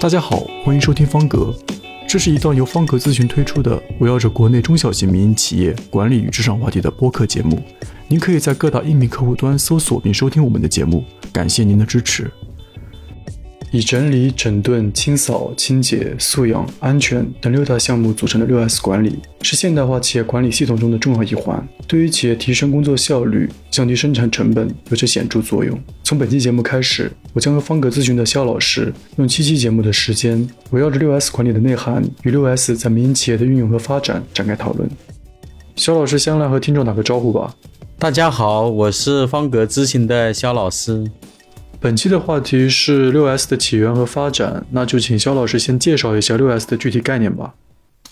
大家好，欢迎收听方格，这是一档由方格咨询推出的围绕着国内中小型民营企业管理与职场话题的播客节目。您可以在各大音频客户端搜索并收听我们的节目，感谢您的支持。以整理、整顿、清扫、清洁、素养、安全等六大项目组成的六 S 管理，是现代化企业管理系统中的重要一环，对于企业提升工作效率、降低生产成本有着显著作用。从本期节目开始，我将和方格咨询的肖老师用七期节目的时间，围绕着六 S 管理的内涵与六 S 在民营企业的运用和发展展开讨论。肖老师先来和听众打个招呼吧。大家好，我是方格咨询的肖老师。本期的话题是六 S 的起源和发展，那就请肖老师先介绍一下六 S 的具体概念吧。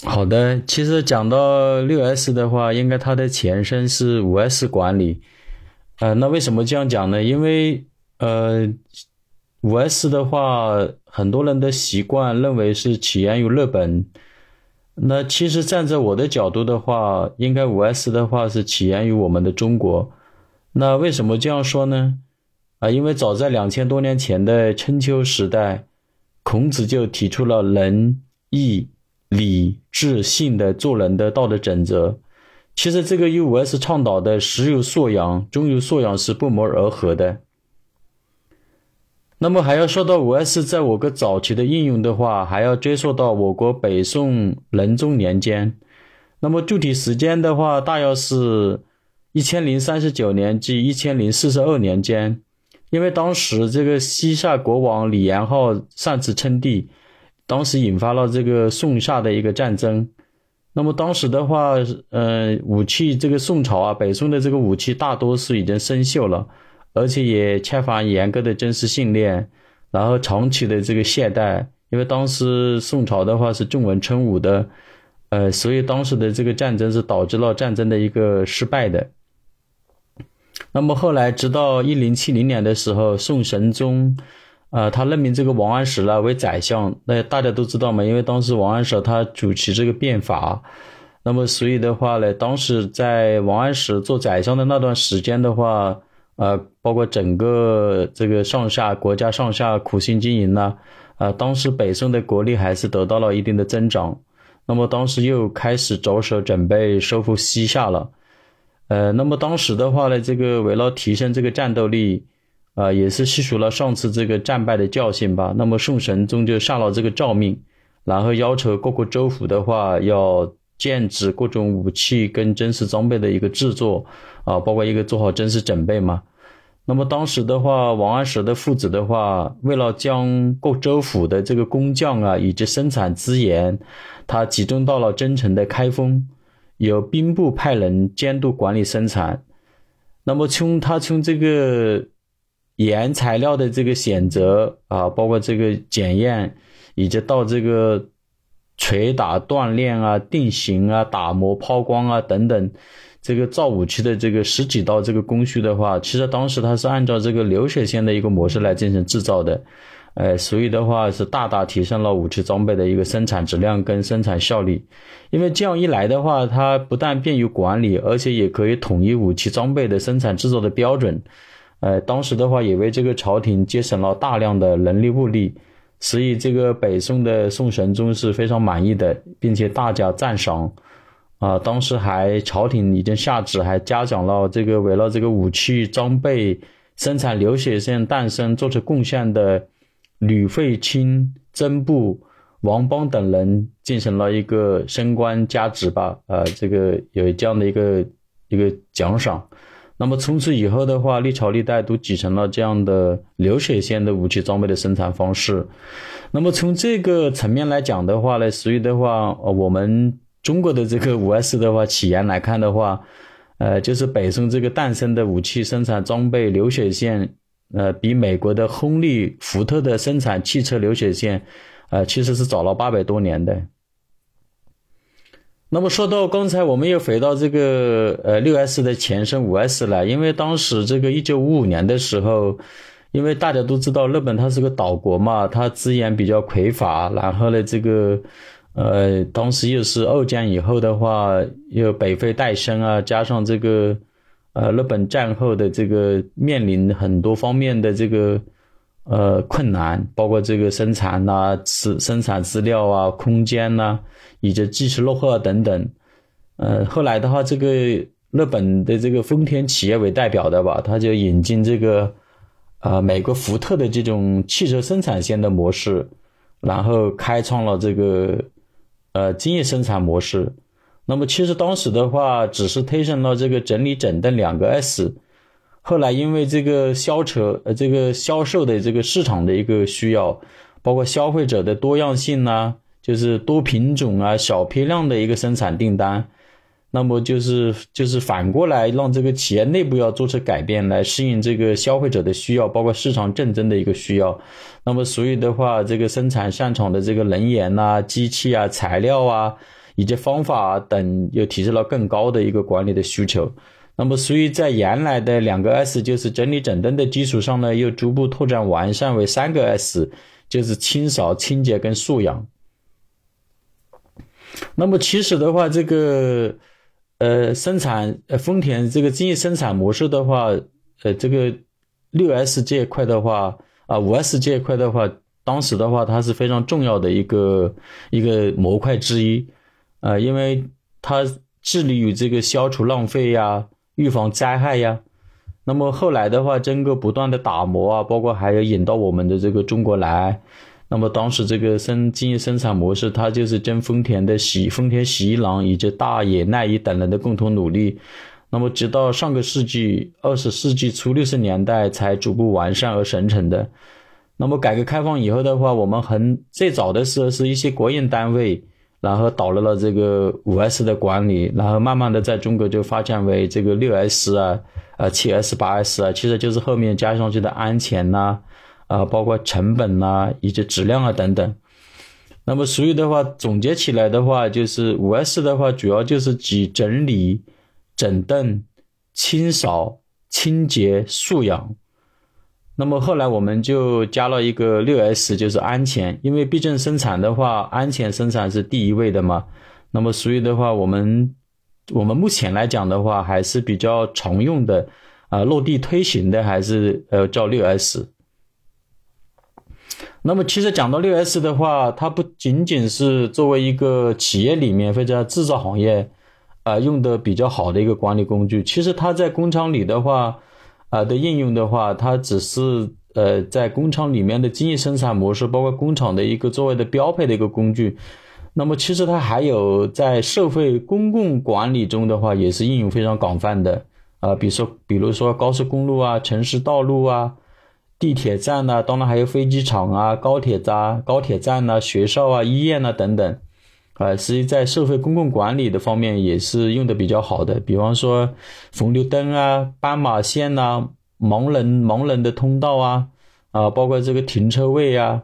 好的，其实讲到六 S 的话，应该它的前身是五 S 管理。呃，那为什么这样讲呢？因为呃，五 S 的话，很多人的习惯认为是起源于日本。那其实站在我的角度的话，应该五 S 的话是起源于我们的中国。那为什么这样说呢？啊，因为早在两千多年前的春秋时代，孔子就提出了仁、义、礼、智、信的做人的道德准则。其实这个与五 S 倡导的实有素养、中有素养是不谋而合的。那么还要说到五 S 在我国早期的应用的话，还要追溯到我国北宋仁宗年间。那么具体时间的话，大约是一千零三十九年至一千零四十二年间。因为当时这个西夏国王李元昊擅自称帝，当时引发了这个宋夏的一个战争。那么当时的话，呃，武器这个宋朝啊，北宋的这个武器大多是已经生锈了，而且也缺乏严格的军事训练，然后长期的这个懈怠。因为当时宋朝的话是重文轻武的，呃，所以当时的这个战争是导致了战争的一个失败的。那么后来，直到一零七零年的时候，宋神宗，呃，他任命这个王安石了为宰相。那大家都知道嘛，因为当时王安石他主持这个变法，那么所以的话呢，当时在王安石做宰相的那段时间的话，呃，包括整个这个上下国家上下苦心经营呢，呃，当时北宋的国力还是得到了一定的增长。那么当时又开始着手准备收复西夏了。呃，那么当时的话呢，这个为了提升这个战斗力，啊，也是吸取了上次这个战败的教训吧。那么宋神宗就下了这个诏命，然后要求各个州府的话要禁止各种武器跟军事装备的一个制作，啊，包括一个做好军事准备嘛。那么当时的话，王安石的父子的话，为了将各州府的这个工匠啊以及生产资源，他集中到了真城的开封。由兵部派人监督管理生产，那么从他从这个原材料的这个选择啊，包括这个检验，以及到这个捶打、锻炼啊、定型啊、打磨、抛光啊等等，这个造武器的这个十几道这个工序的话，其实当时他是按照这个流水线的一个模式来进行制造的。呃，所以的话是大大提升了武器装备的一个生产质量跟生产效率，因为这样一来的话，它不但便于管理，而且也可以统一武器装备的生产制作的标准。呃，当时的话也为这个朝廷节省了大量的人力物力，所以这个北宋的宋神宗是非常满意的，并且大加赞赏。啊，当时还朝廷已经下旨，还嘉奖了这个为了这个武器装备生产流血线诞生做出贡献的。吕惠卿、曾布、王邦等人进行了一个升官加职吧，呃，这个有这样的一个一个奖赏。那么从此以后的话，历朝历代都继承了这样的流水线的武器装备的生产方式。那么从这个层面来讲的话呢，所以的话，呃，我们中国的这个五 S 的话起源来看的话，呃，就是北宋这个诞生的武器生产装备流水线。呃，比美国的亨利、福特的生产汽车流水线，呃，其实是早了八百多年的。那么说到刚才，我们又回到这个呃六 S 的前身五 S 来，因为当时这个一九五五年的时候，因为大家都知道日本它是个岛国嘛，它资源比较匮乏，然后呢，这个呃当时又是二战以后的话，又北非诞生啊，加上这个。呃，日本战后的这个面临很多方面的这个呃困难，包括这个生产呐、资生产资料啊、空间呐，以及技术落后啊等等。呃，后来的话，这个日本的这个丰田企业为代表的吧，他就引进这个呃美国福特的这种汽车生产线的模式，然后开创了这个呃精益生产模式。那么其实当时的话，只是推升了这个整理整顿两个 S。后来因为这个销车呃这个销售的这个市场的一个需要，包括消费者的多样性呐，就是多品种啊、小批量的一个生产订单。那么就是就是反过来让这个企业内部要做出改变来适应这个消费者的需要，包括市场竞争的一个需要。那么所以的话，这个生产擅长的这个能源呐、机器啊、材料啊以及方法等，又提出了更高的一个管理的需求。那么所以在原来的两个 S 就是整理整顿的基础上呢，又逐步拓展完善为三个 S，就是清扫、清洁跟素养。那么其实的话，这个。呃，生产呃，丰田这个精益生产模式的话，呃，这个六 S 这一块的话，啊，五 S 这一块的话，当时的话，它是非常重要的一个一个模块之一，啊，因为它致力于这个消除浪费呀，预防灾害呀。那么后来的话，整个不断的打磨啊，包括还有引到我们的这个中国来。那么当时这个生经营生产模式，它就是跟丰田的喜丰田喜一郎以及大野耐一等人的共同努力。那么直到上个世纪二十世纪初六十年代才逐步完善而形成的。那么改革开放以后的话，我们很最早的时候是一些国营单位，然后导入了这个五 S 的管理，然后慢慢的在中国就发展为这个六 S 啊、呃七 S、八 S 啊，其实就是后面加上去的安全呐。啊，包括成本呐，以及质量啊等等。那么，所以的话，总结起来的话，就是五 S 的话，主要就是集整理、整顿、清扫、清洁、素养。那么后来我们就加了一个六 S，就是安全，因为毕竟生产的话，安全生产是第一位的嘛。那么，所以的话，我们我们目前来讲的话，还是比较常用的啊，落地推行的还是呃叫六 S。那么，其实讲到六 S 的话，它不仅仅是作为一个企业里面或者制造行业啊用的比较好的一个管理工具。其实它在工厂里的话，啊的应用的话，它只是呃在工厂里面的精益生产模式，包括工厂的一个作为的标配的一个工具。那么，其实它还有在社会公共管理中的话，也是应用非常广泛的啊，比如说，比如说高速公路啊、城市道路啊。地铁站呐，当然还有飞机场啊、高铁站、高铁站呐、学校啊、医院呐等等，啊，实际在社会公共管理的方面也是用的比较好的。比方说红绿灯啊、斑马线呐、盲人盲人的通道啊，啊，包括这个停车位呀，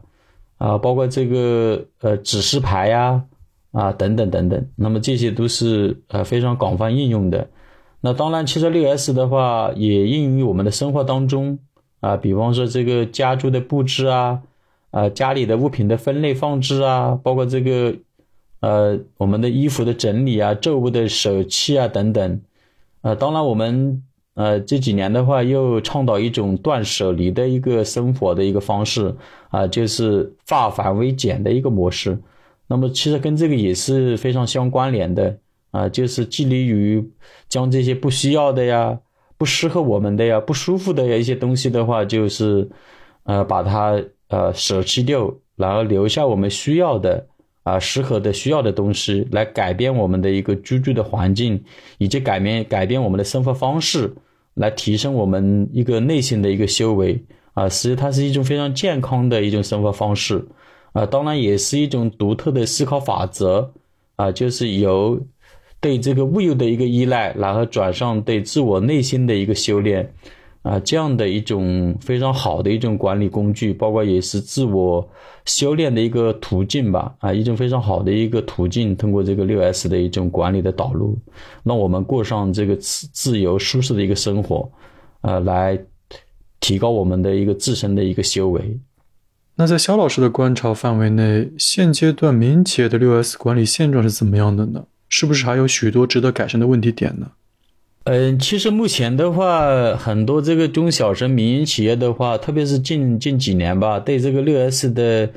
啊，包括这个呃指示牌呀，啊等等等等。那么这些都是呃非常广泛应用的。那当然，汽车六 S 的话也应用于我们的生活当中。啊，比方说这个家居的布置啊，啊，家里的物品的分类放置啊，包括这个，呃，我们的衣服的整理啊，旧物的舍弃啊等等，呃，当然我们呃这几年的话又倡导一种断舍离的一个生活的一个方式啊，就是化繁为简的一个模式。那么其实跟这个也是非常相关联的啊，就是致力于将这些不需要的呀。不适合我们的呀，不舒服的呀一些东西的话，就是，呃，把它呃舍弃掉，然后留下我们需要的啊适合的需要的东西，来改变我们的一个居住的环境，以及改变改变我们的生活方式，来提升我们一个内心的一个修为啊，实际它是一种非常健康的一种生活方式啊，当然也是一种独特的思考法则啊，就是由。对这个物有的一个依赖，然后转向对自我内心的一个修炼，啊，这样的一种非常好的一种管理工具，包括也是自我修炼的一个途径吧，啊，一种非常好的一个途径。通过这个六 S 的一种管理的导入，让我们过上这个自自由舒适的一个生活，啊，来提高我们的一个自身的一个修为。那在肖老师的观察范围内，现阶段民营企业的六 S 管理现状是怎么样的呢？是不是还有许多值得改善的问题点呢？嗯，其实目前的话，很多这个中小型民营企业的话，特别是近近几年吧，对这个六 S 的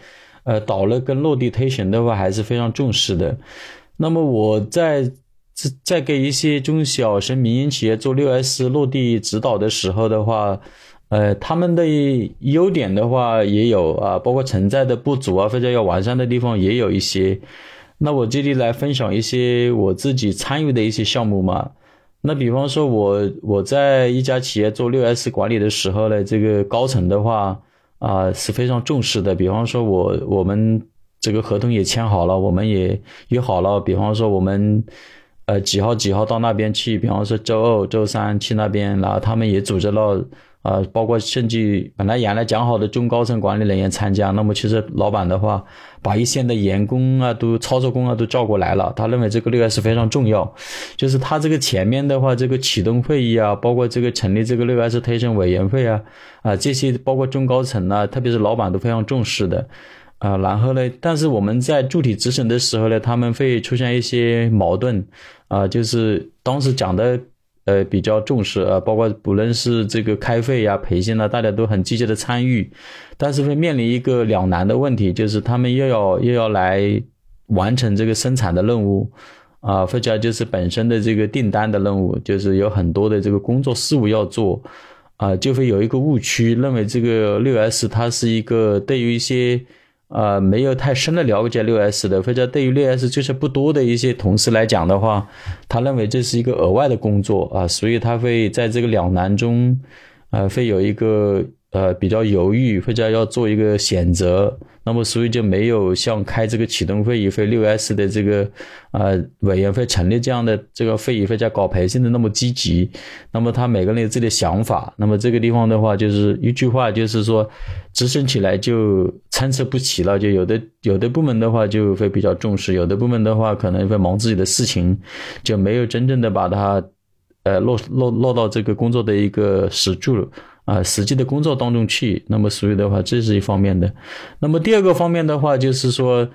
呃导入跟落地推行的话，还是非常重视的。那么我在在给一些中小型民营企业做六 S 落地指导的时候的话，呃，他们的优点的话也有啊，包括存在的不足啊，或者要完善的地方也有一些。那我这里来分享一些我自己参与的一些项目嘛。那比方说，我我在一家企业做六 S 管理的时候呢，这个高层的话啊是非常重视的。比方说，我我们这个合同也签好了，我们也约好了。比方说，我们呃几号几号到那边去？比方说周二、周三去那边，然后他们也组织了。啊，包括甚至本来原来讲好的中高层管理人员参加，那么其实老板的话，把一线的员工啊，都操作工啊都叫过来了。他认为这个六 S 非常重要，就是他这个前面的话，这个启动会议啊，包括这个成立这个六 S 推升委员会啊，啊这些包括中高层啊，特别是老板都非常重视的。啊，然后呢，但是我们在具体执行的时候呢，他们会出现一些矛盾，啊，就是当时讲的。呃，比较重视啊，包括不论是这个开会呀、培训呢，大家都很积极的参与，但是会面临一个两难的问题，就是他们又要又要来完成这个生产的任务，啊，或者就是本身的这个订单的任务，就是有很多的这个工作事务要做，啊，就会有一个误区，认为这个六 S 它是一个对于一些。呃，没有太深的了解六 S 的，或者对于六 S 就是不多的一些同事来讲的话，他认为这是一个额外的工作啊，所以他会在这个两难中，呃，会有一个。呃，比较犹豫或者要做一个选择，那么所以就没有像开这个启动会议会六 S 的这个呃委员会成立这样的这个会议或者搞培训的那么积极。那么他每个人有自己的想法，那么这个地方的话就是一句话就是说，执行起来就参差不齐了。就有的有的部门的话就会比较重视，有的部门的话可能会忙自己的事情，就没有真正的把它呃落落落到这个工作的一个实处。啊，实际的工作当中去，那么所以的话，这是一方面的。那么第二个方面的话，就是说，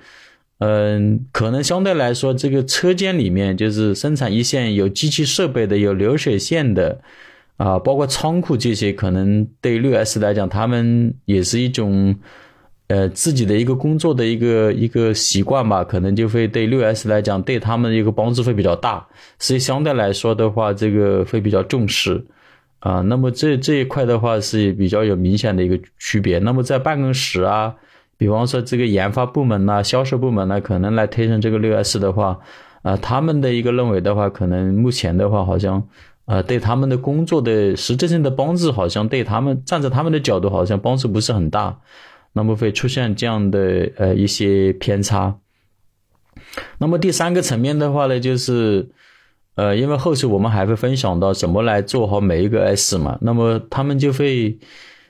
嗯，可能相对来说，这个车间里面就是生产一线有机器设备的，有流水线的，啊，包括仓库这些，可能对六 S 来讲，他们也是一种，呃，自己的一个工作的一个一个习惯吧，可能就会对六 S 来讲，对他们的一个帮助会比较大，所以相对来说的话，这个会比较重视。啊，那么这这一块的话是比较有明显的一个区别。那么在办公室啊，比方说这个研发部门呐、销售部门呢，可能来推升这个六 S 的话，啊，他们的一个认为的话，可能目前的话好像，呃，对他们的工作的实质性的帮助，好像对他们站在他们的角度，好像帮助不是很大，那么会出现这样的呃一些偏差。那么第三个层面的话呢，就是。呃，因为后续我们还会分享到怎么来做好每一个 S 嘛，那么他们就会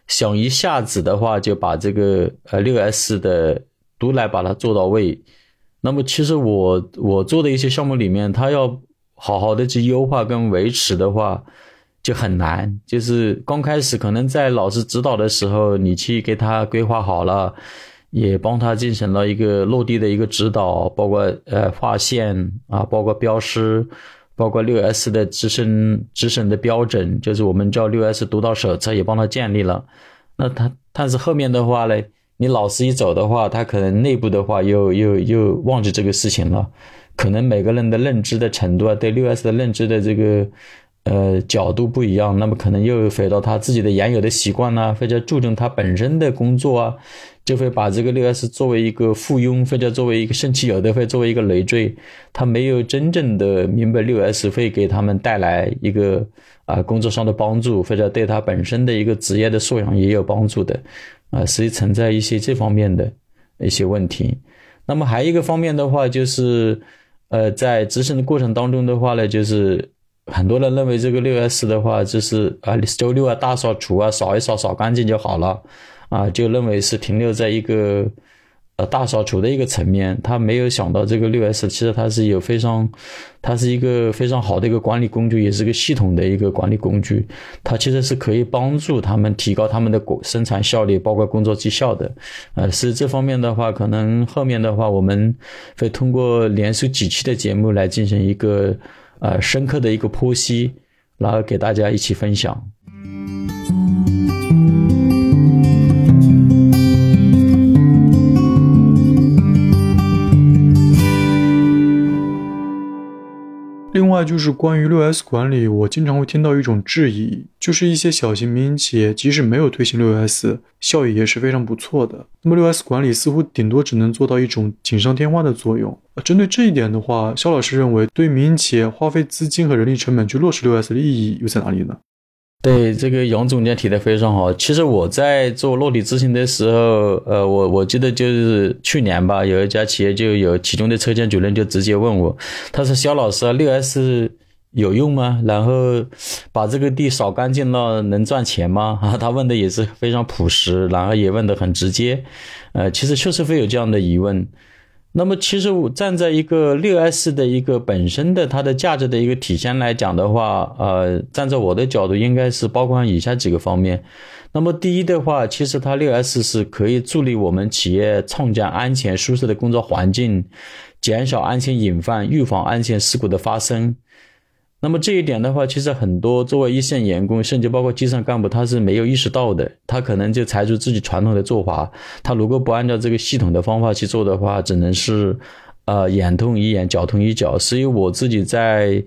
想一下子的话就把这个呃六 S 的都来把它做到位。那么其实我我做的一些项目里面，他要好好的去优化跟维持的话就很难。就是刚开始可能在老师指导的时候，你去给他规划好了，也帮他进行了一个落地的一个指导，包括呃划线啊，包括标识。包括六 S 的自身自身的标准，就是我们叫六 S 督导手册，也帮他建立了。那他但是后面的话呢，你老师一走的话，他可能内部的话又又又忘记这个事情了。可能每个人的认知的程度啊，对六 S 的认知的这个。呃，角度不一样，那么可能又回到他自己的原有的习惯呢，或者注重他本身的工作啊，就会把这个六 S 作为一个附庸，或者作为一个甚至有的会作为一个累赘，他没有真正的明白六 S 会给他们带来一个啊工作上的帮助，或者对他本身的一个职业的素养也有帮助的，啊，所以存在一些这方面的一些问题。那么还有一个方面的话，就是呃，在执行的过程当中的话呢，就是。很多人认为这个六 S 的话，就是啊，周六啊大扫除啊，扫一扫扫干净就好了，啊，就认为是停留在一个呃大扫除的一个层面。他没有想到这个六 S 其实它是有非常，它是一个非常好的一个管理工具，也是个系统的一个管理工具。它其实是可以帮助他们提高他们的工生产效率，包括工作绩效的。呃，是这方面的话，可能后面的话我们会通过连续几期的节目来进行一个。呃，深刻的一个剖析，然后给大家一起分享。那就是关于六 S 管理，我经常会听到一种质疑，就是一些小型民营企业即使没有推行六 S，效益也是非常不错的。那么六 S 管理似乎顶多只能做到一种锦上添花的作用。针对这一点的话，肖老师认为，对民营企业花费资金和人力成本去落实六 S 的意义又在哪里呢？对这个杨总监提的非常好。其实我在做落地咨询的时候，呃，我我记得就是去年吧，有一家企业就有其中的车间主任就直接问我，他说：“肖老师，六 S 有用吗？然后把这个地扫干净了能赚钱吗？”啊，他问的也是非常朴实，然后也问的很直接。呃，其实确实会有这样的疑问。那么，其实我站在一个六 S 的一个本身的它的价值的一个体现来讲的话，呃，站在我的角度，应该是包括以下几个方面。那么，第一的话，其实它六 S 是可以助力我们企业创建安全舒适的工作环境，减少安全隐患，预防安全事故的发生。那么这一点的话，其实很多作为一线员工，甚至包括基层干部，他是没有意识到的。他可能就采取自己传统的做法，他如果不按照这个系统的方法去做的话，只能是，呃，眼痛一眼，脚痛一脚。所以我自己在。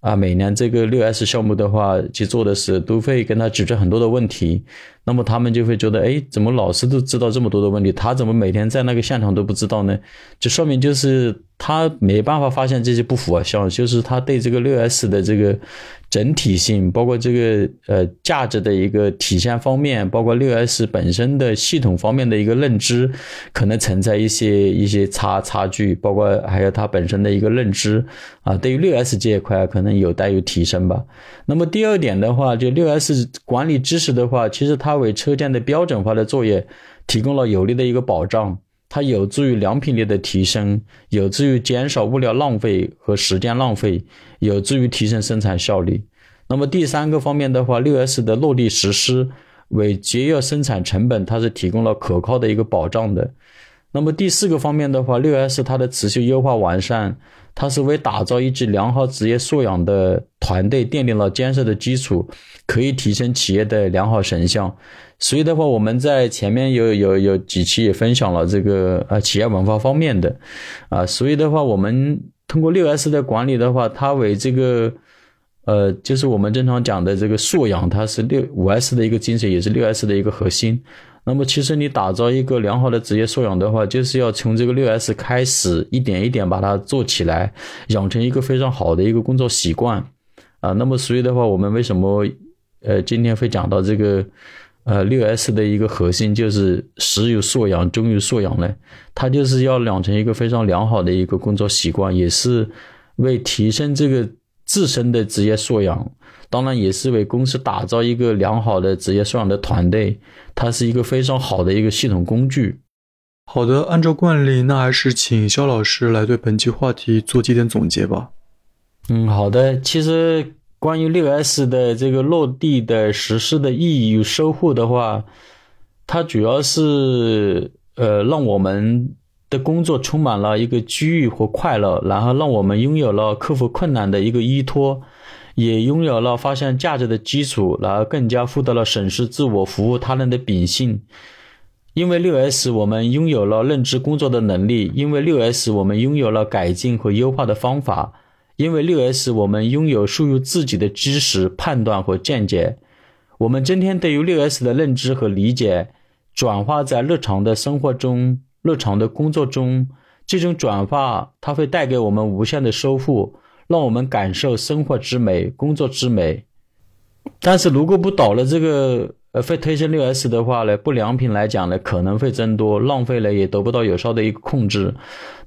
啊，每年这个六 S 项目的话去做的时候，都会跟他指出很多的问题。那么他们就会觉得，哎，怎么老师都知道这么多的问题，他怎么每天在那个现场都不知道呢？就说明就是他没办法发现这些不符合项，就是他对这个六 S 的这个整体性，包括这个呃价值的一个体现方面，包括六 S 本身的系统方面的一个认知，可能存在一些一些差差距，包括还有他本身的一个认知啊，对于六 S 这一块可能有待于提升吧。那么第二点的话，就六 S 管理知识的话，其实它。为车间的标准化的作业提供了有力的一个保障，它有助于良品率的提升，有助于减少物料浪费和时间浪费，有助于提升生产效率。那么第三个方面的话，六 S 的落地实施为节约生产成本，它是提供了可靠的一个保障的。那么第四个方面的话，六 S 它的持续优化完善。它是为打造一支良好职业素养的团队奠定了坚实的基础，可以提升企业的良好形象。所以的话，我们在前面有有有几期也分享了这个呃企业文化方面的，啊，所以的话，我们通过六 S 的管理的话，它为这个呃就是我们正常讲的这个素养，它是六五 S 的一个精髓，也是六 S 的一个核心。那么，其实你打造一个良好的职业素养的话，就是要从这个六 S 开始，一点一点把它做起来，养成一个非常好的一个工作习惯啊。那么，所以的话，我们为什么呃今天会讲到这个呃六 S 的一个核心就是始于素养，终于素养呢？它就是要养成一个非常良好的一个工作习惯，也是为提升这个自身的职业素养。当然也是为公司打造一个良好的职业素养的团队，它是一个非常好的一个系统工具。好的，按照惯例，那还是请肖老师来对本期话题做几点总结吧。嗯，好的。其实关于六 S 的这个落地的实施的意义与收获的话，它主要是呃让我们的工作充满了一个机遇和快乐，然后让我们拥有了克服困难的一个依托。也拥有了发现价值的基础，然后更加获得了审视自我、服务他人的秉性。因为六 S，我们拥有了认知工作的能力；因为六 S，我们拥有了改进和优化的方法；因为六 S，我们拥有属于自己的知识、判断和见解。我们今天对于六 S 的认知和理解，转化在日常的生活中、日常的工作中，这种转化它会带给我们无限的收获。让我们感受生活之美、工作之美，但是如果不倒了这个呃非推升六 S 的话呢，不良品来讲呢可能会增多，浪费呢也得不到有效的一个控制，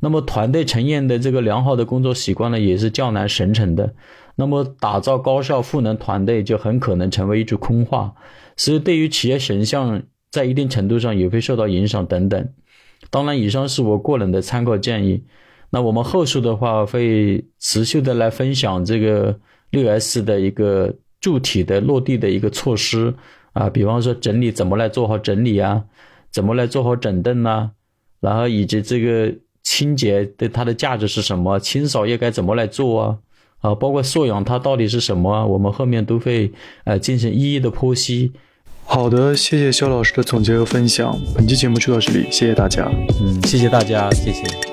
那么团队成员的这个良好的工作习惯呢也是较难形成的，那么打造高效赋能团队就很可能成为一句空话，所以对于企业形象在一定程度上也会受到影响等等。当然，以上是我个人的参考建议。那我们后续的话会持续的来分享这个六 S 的一个柱体的落地的一个措施啊，比方说整理怎么来做好整理啊，怎么来做好整顿呐，然后以及这个清洁的它的价值是什么，清扫又该怎么来做啊？啊，包括素养它到底是什么，我们后面都会呃进行一一的剖析。好的，谢谢肖老师的总结和分享。本期节目就到这里，谢谢大家。嗯，谢谢大家，谢谢。